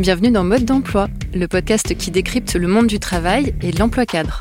Bienvenue dans Mode d'emploi, le podcast qui décrypte le monde du travail et l'emploi cadre.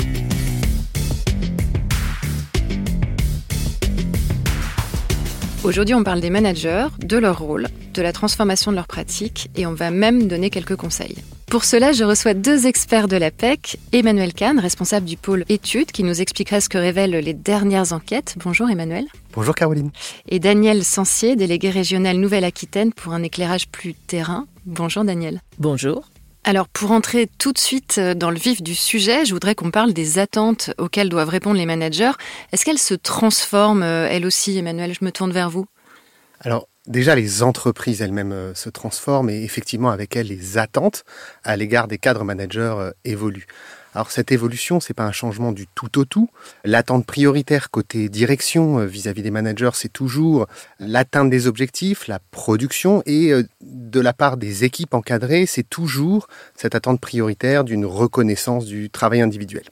Aujourd'hui, on parle des managers, de leur rôle, de la transformation de leurs pratiques et on va même donner quelques conseils. Pour cela, je reçois deux experts de la PEC, Emmanuel Kahn, responsable du pôle études, qui nous expliquera ce que révèlent les dernières enquêtes. Bonjour Emmanuel. Bonjour Caroline. Et Daniel Sancier, délégué régional Nouvelle-Aquitaine pour un éclairage plus terrain. Bonjour Daniel. Bonjour. Alors pour entrer tout de suite dans le vif du sujet, je voudrais qu'on parle des attentes auxquelles doivent répondre les managers. Est-ce qu'elles se transforment, euh, elles aussi, Emmanuel? Je me tourne vers vous. Alors déjà, les entreprises elles-mêmes euh, se transforment et effectivement avec elles, les attentes à l'égard des cadres managers euh, évoluent. Alors cette évolution, c'est pas un changement du tout au tout. L'attente prioritaire côté direction vis-à-vis des managers, c'est toujours l'atteinte des objectifs, la production et de la part des équipes encadrées, c'est toujours cette attente prioritaire d'une reconnaissance du travail individuel.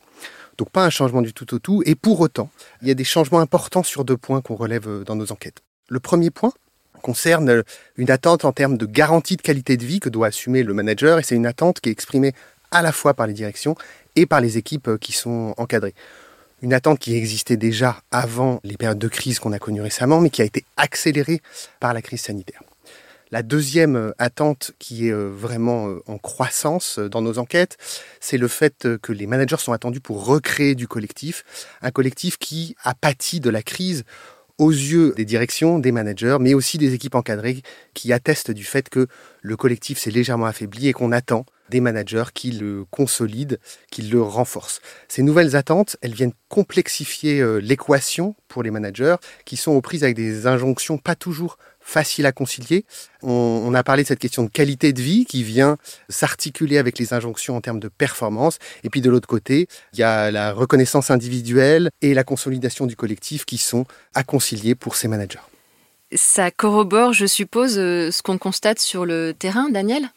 Donc pas un changement du tout au tout et pour autant, il y a des changements importants sur deux points qu'on relève dans nos enquêtes. Le premier point concerne une attente en termes de garantie de qualité de vie que doit assumer le manager et c'est une attente qui est exprimée à la fois par les directions et par les équipes qui sont encadrées. Une attente qui existait déjà avant les périodes de crise qu'on a connues récemment, mais qui a été accélérée par la crise sanitaire. La deuxième euh, attente qui est euh, vraiment euh, en croissance dans nos enquêtes, c'est le fait que les managers sont attendus pour recréer du collectif, un collectif qui a pâti de la crise aux yeux des directions, des managers, mais aussi des équipes encadrées qui attestent du fait que le collectif s'est légèrement affaibli et qu'on attend des managers qui le consolident, qui le renforcent. Ces nouvelles attentes, elles viennent complexifier euh, l'équation pour les managers qui sont aux prises avec des injonctions pas toujours faciles à concilier. On, a parlé de cette question de qualité de vie qui vient s'articuler avec les injonctions en termes de performance. Et puis de l'autre côté, il y a la reconnaissance individuelle et la consolidation du collectif qui sont à concilier pour ces managers. Ça corrobore, je suppose, euh, ce qu'on constate sur le terrain, Daniel?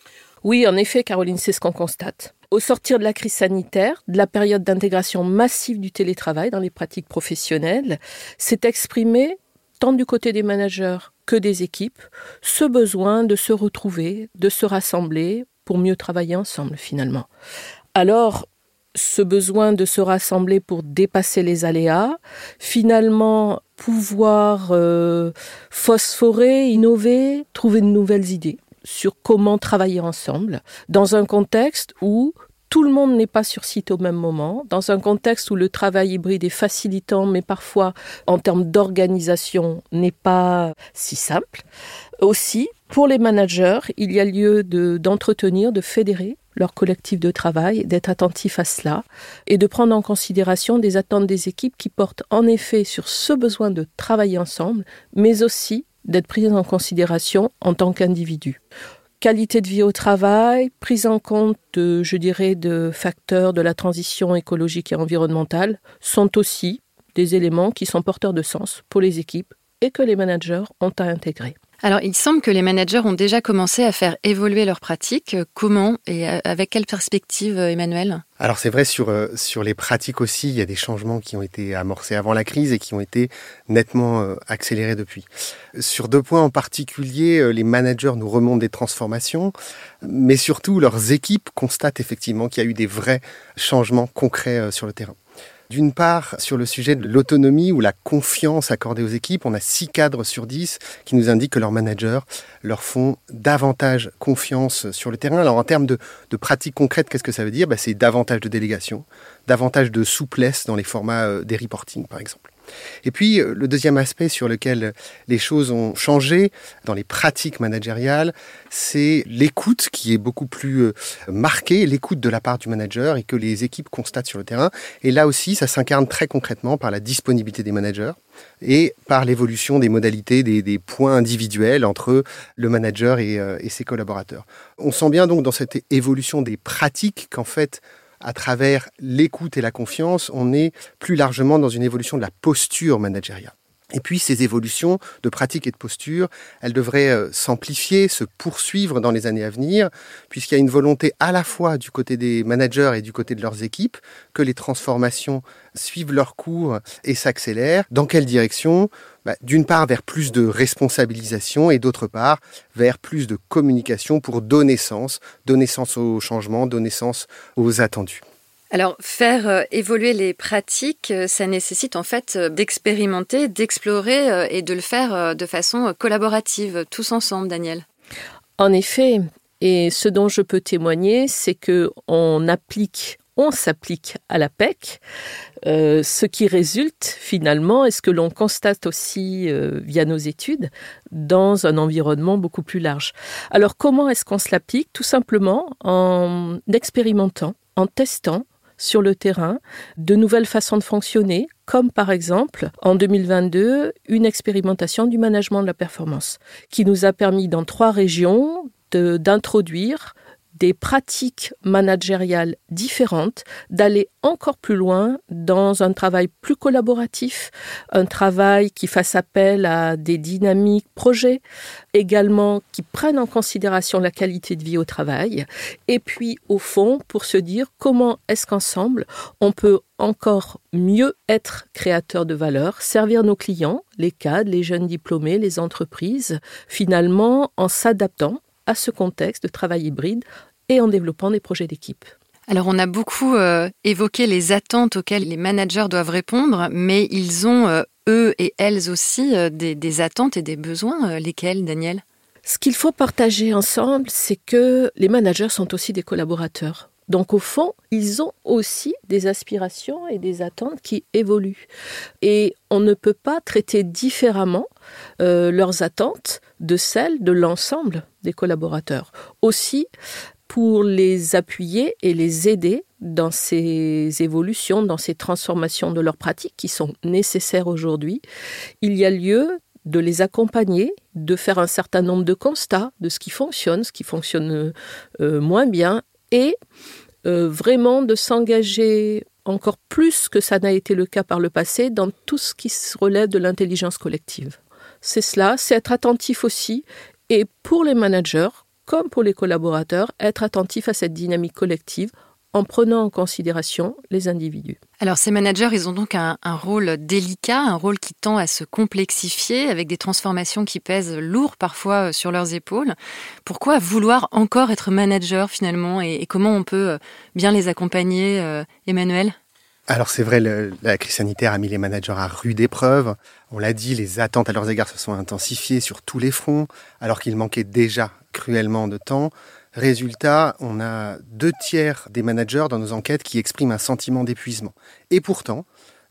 Oui, en effet, Caroline, c'est ce qu'on constate. Au sortir de la crise sanitaire, de la période d'intégration massive du télétravail dans les pratiques professionnelles, s'est exprimé, tant du côté des managers que des équipes, ce besoin de se retrouver, de se rassembler pour mieux travailler ensemble finalement. Alors, ce besoin de se rassembler pour dépasser les aléas, finalement pouvoir euh, phosphorer, innover, trouver de nouvelles idées sur comment travailler ensemble dans un contexte où tout le monde n'est pas sur site au même moment, dans un contexte où le travail hybride est facilitant, mais parfois en termes d'organisation n'est pas si simple. Aussi, pour les managers, il y a lieu d'entretenir, de, fédérer leur collectif de travail, d'être attentif à cela et de prendre en considération des attentes des équipes qui portent en effet sur ce besoin de travailler ensemble, mais aussi d'être prise en considération en tant qu'individu. Qualité de vie au travail, prise en compte, je dirais, de facteurs de la transition écologique et environnementale sont aussi des éléments qui sont porteurs de sens pour les équipes et que les managers ont à intégrer. Alors, il semble que les managers ont déjà commencé à faire évoluer leurs pratiques. Comment et avec quelle perspective, Emmanuel? Alors, c'est vrai, sur, euh, sur les pratiques aussi, il y a des changements qui ont été amorcés avant la crise et qui ont été nettement euh, accélérés depuis. Sur deux points en particulier, euh, les managers nous remontent des transformations, mais surtout, leurs équipes constatent effectivement qu'il y a eu des vrais changements concrets sur le terrain. D'une part, sur le sujet de l'autonomie ou la confiance accordée aux équipes, on a six cadres sur 10 qui nous indiquent que leurs managers leur font davantage confiance sur le terrain. Alors en termes de, pratiques concrètes, qu'est-ce que ça veut dire? Bah, C'est davantage de délégation, davantage de souplesse dans les formats euh, des reporting par exemple. Et puis, euh, le deuxième aspect sur lequel les choses ont changé dans les pratiques managériales, c'est l'écoute qui est beaucoup plus euh, marquée, l'écoute de la part du manager et que les équipes constatent sur le terrain. Et là aussi, ça s'incarne très concrètement par la disponibilité des managers et par l'évolution des modalités, des, points individuels entre le manager euh, et ses collaborateurs. On sent bien donc dans cette évolution des pratiques qu'en fait, à travers l'écoute et la confiance, on est plus largement dans une évolution de la posture managériale. Et puis ces évolutions de pratique et de posture, elles devraient euh, s'amplifier, se poursuivre dans les années à venir, puisqu'il y a une volonté à la fois du côté des managers et du côté de leurs équipes que les transformations suivent leur cours et s'accélèrent. Dans quelle direction? Bah, D'une part vers plus de responsabilisation et d'autre part vers plus de communication pour donner sens, donner sens au changement, donner sens aux attendus. Alors, faire euh, évoluer les pratiques, euh, ça nécessite en fait euh, d'expérimenter, d'explorer et de le faire de façon collaborative, tous ensemble, Daniel. En effet, et ce dont je peux témoigner, c'est que on applique, s'applique à la PEC, ce qui résulte finalement, et ce que l'on constate aussi via nos études, dans un environnement beaucoup plus large. Alors comment est-ce qu'on se l'applique? Tout simplement en expérimentant, en testant, sur le terrain de nouvelles façons de fonctionner, comme par exemple en 2022 une expérimentation du management de la performance qui nous a permis dans trois régions d'introduire des pratiques managériales différentes, d'aller encore plus loin dans un travail plus collaboratif, un travail qui fasse appel à des dynamiques projets, également qui prennent en considération la qualité de vie au travail, et puis au fond pour se dire comment est-ce qu'ensemble on peut encore mieux être créateur de valeur, servir nos clients, les cadres, les jeunes diplômés, les entreprises, finalement en s'adaptant à ce contexte de travail hybride et en développant des projets d'équipe. Alors on a beaucoup euh, évoqué les attentes auxquelles les managers doivent répondre, mais ils ont, euh, eux et elles aussi, euh, des, attentes et des besoins. lesquels, Daniel? Ce qu'il faut partager ensemble, c'est que les managers sont aussi des collaborateurs. Donc au fond, ils ont aussi des aspirations et des attentes qui évoluent. Et on ne peut pas traiter différemment leurs attentes de celles de l'ensemble des collaborateurs. Aussi, pour les appuyer et les aider dans ces évolutions, dans ces transformations de leurs pratiques qui sont nécessaires aujourd'hui, il y a lieu de les accompagner, de faire un certain nombre de constats de ce qui fonctionne, ce qui fonctionne euh, moins bien, et euh, vraiment de s'engager encore plus que ça n'a été le cas par le passé dans tout ce qui se relève de l'intelligence collective. C'est cela, c'est être attentif aussi, et pour les managers, comme pour les collaborateurs, être attentifs à cette dynamique collective en prenant en considération les individus. Alors ces managers, ils ont donc un, rôle délicat, un rôle qui tend à se complexifier avec des transformations qui pèsent lourd parfois euh, sur leurs épaules. Pourquoi vouloir encore être manager finalement? Et, comment on peut euh, bien les accompagner, euh, Emmanuel? Alors c'est vrai, la crise sanitaire a mis les managers à rude épreuve. On l'a dit, les attentes à leurs égards se sont intensifiées sur tous les fronts, alors qu'il manquait déjà cruellement de temps. Résultat, on a deux tiers des managers dans nos enquêtes qui expriment un sentiment d'épuisement. Et pourtant,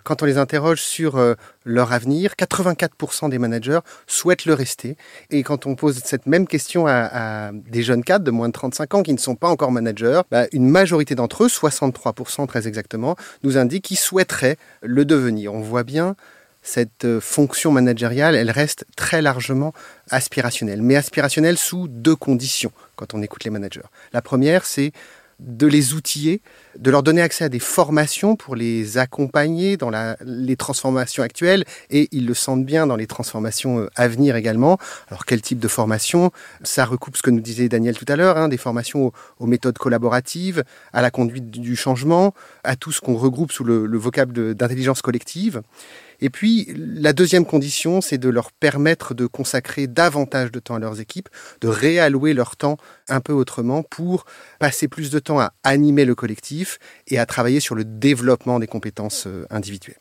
quand on les interroge sur euh, leur avenir, 84% des managers souhaitent le rester. Et quand on pose cette même question à, des jeunes cadres de moins de 35 ans qui ne sont pas encore managers, bah, une majorité d'entre eux, 63% très exactement, nous indiquent qu'ils souhaiteraient le devenir. On voit bien cette euh, fonction managériale, elle reste très largement aspirationnelle, mais aspirationnelle sous deux conditions quand on écoute les managers. La première, c'est de les outiller, de leur donner accès à des formations pour les accompagner dans les transformations actuelles et ils le sentent bien dans les transformations euh, à venir également. Alors quel type de formation? Ça recoupe ce que nous disait Daniel tout à l'heure, hein, des formations aux, méthodes collaboratives, à la conduite du changement, à tout ce qu'on regroupe sous le, le vocable d'intelligence collective. Et puis, la deuxième condition, c'est de leur permettre de consacrer davantage de temps à leurs équipes, de réallouer leur temps un peu autrement pour passer plus de temps à animer le collectif et à travailler sur le développement des compétences euh, individuelles.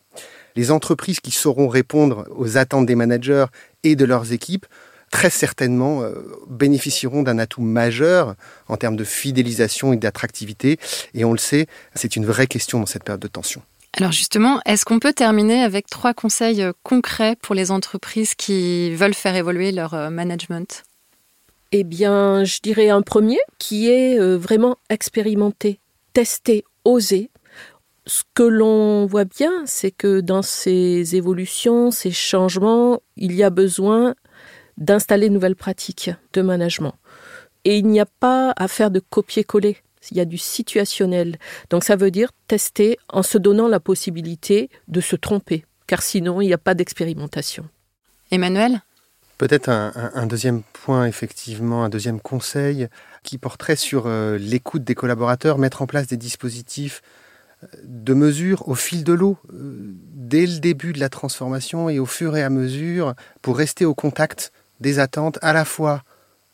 Les entreprises qui sauront répondre aux attentes des managers et de leurs équipes très certainement euh, bénéficieront d'un atout majeur en termes de fidélisation et d'attractivité. Et on le sait, c'est une vraie question dans cette période de tension. Alors justement, est-ce qu'on peut terminer avec trois conseils euh, concrets pour les entreprises qui veulent faire évoluer leur euh, management? Eh bien, je dirais un premier qui est euh, vraiment expérimenter, tester, oser. Ce que l'on voit bien, c'est que dans ces évolutions, ces changements, il y a besoin d'installer de nouvelles pratiques de management. Et il n'y a pas à faire de copier-coller il y a du situationnel. Donc ça veut dire tester en se donnant la possibilité de se tromper car sinon il n'y a pas d'expérimentation. Emmanuel? Peut-être un, deuxième point, effectivement, un deuxième conseil qui porterait sur euh, l'écoute des collaborateurs, mettre en place des dispositifs euh, de mesure au fil de l'eau, euh, dès le début de la transformation et au fur et à mesure, pour rester au contact des attentes à la fois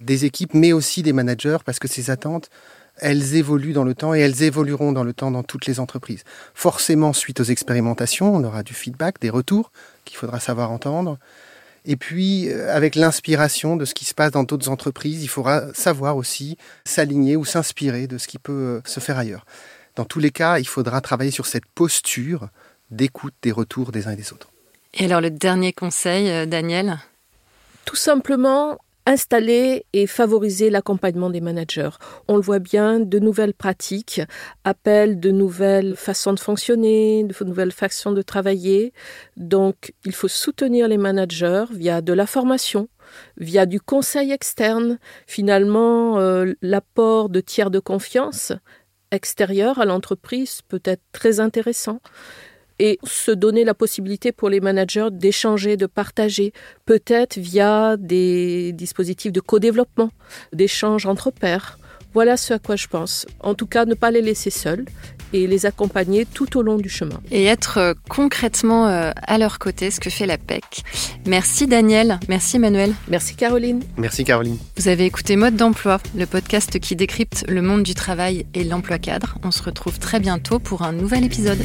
des équipes, mais aussi des managers, parce que ces attentes, elles évoluent dans le temps et elles évolueront dans le temps dans toutes les entreprises. Forcément, suite aux expérimentations, on aura du feedback, des retours qu'il faudra savoir entendre. Et puis, euh, avec l'inspiration de ce qui se passe dans d'autres entreprises, il faudra savoir aussi s'aligner ou s'inspirer de ce qui peut euh, se faire ailleurs. Dans tous les cas, il faudra travailler sur cette posture d'écoute des retours des uns et des autres. Et alors le dernier conseil, euh, Daniel? Tout simplement installer et favoriser l'accompagnement des managers. On le voit bien, de nouvelles pratiques appellent de nouvelles façons de fonctionner, de nouvelles façons de travailler. Donc, il faut soutenir les managers via de la formation, via du conseil externe, finalement euh, l'apport de tiers de confiance extérieur à l'entreprise peut être très intéressant et se donner la possibilité pour les managers d'échanger, de partager, peut-être via des dispositifs de co-développement, d'échange entre pairs. Voilà ce à quoi je pense. En tout cas, ne pas les laisser seuls et les accompagner tout au long du chemin. Et être euh, concrètement euh, à leur côté, ce que fait la PEC. Merci Daniel, merci Emmanuel. Merci Caroline. Merci Caroline. Vous avez écouté Mode d'emploi, le podcast qui décrypte le monde du travail et l'emploi cadre. On se retrouve très bientôt pour un nouvel épisode.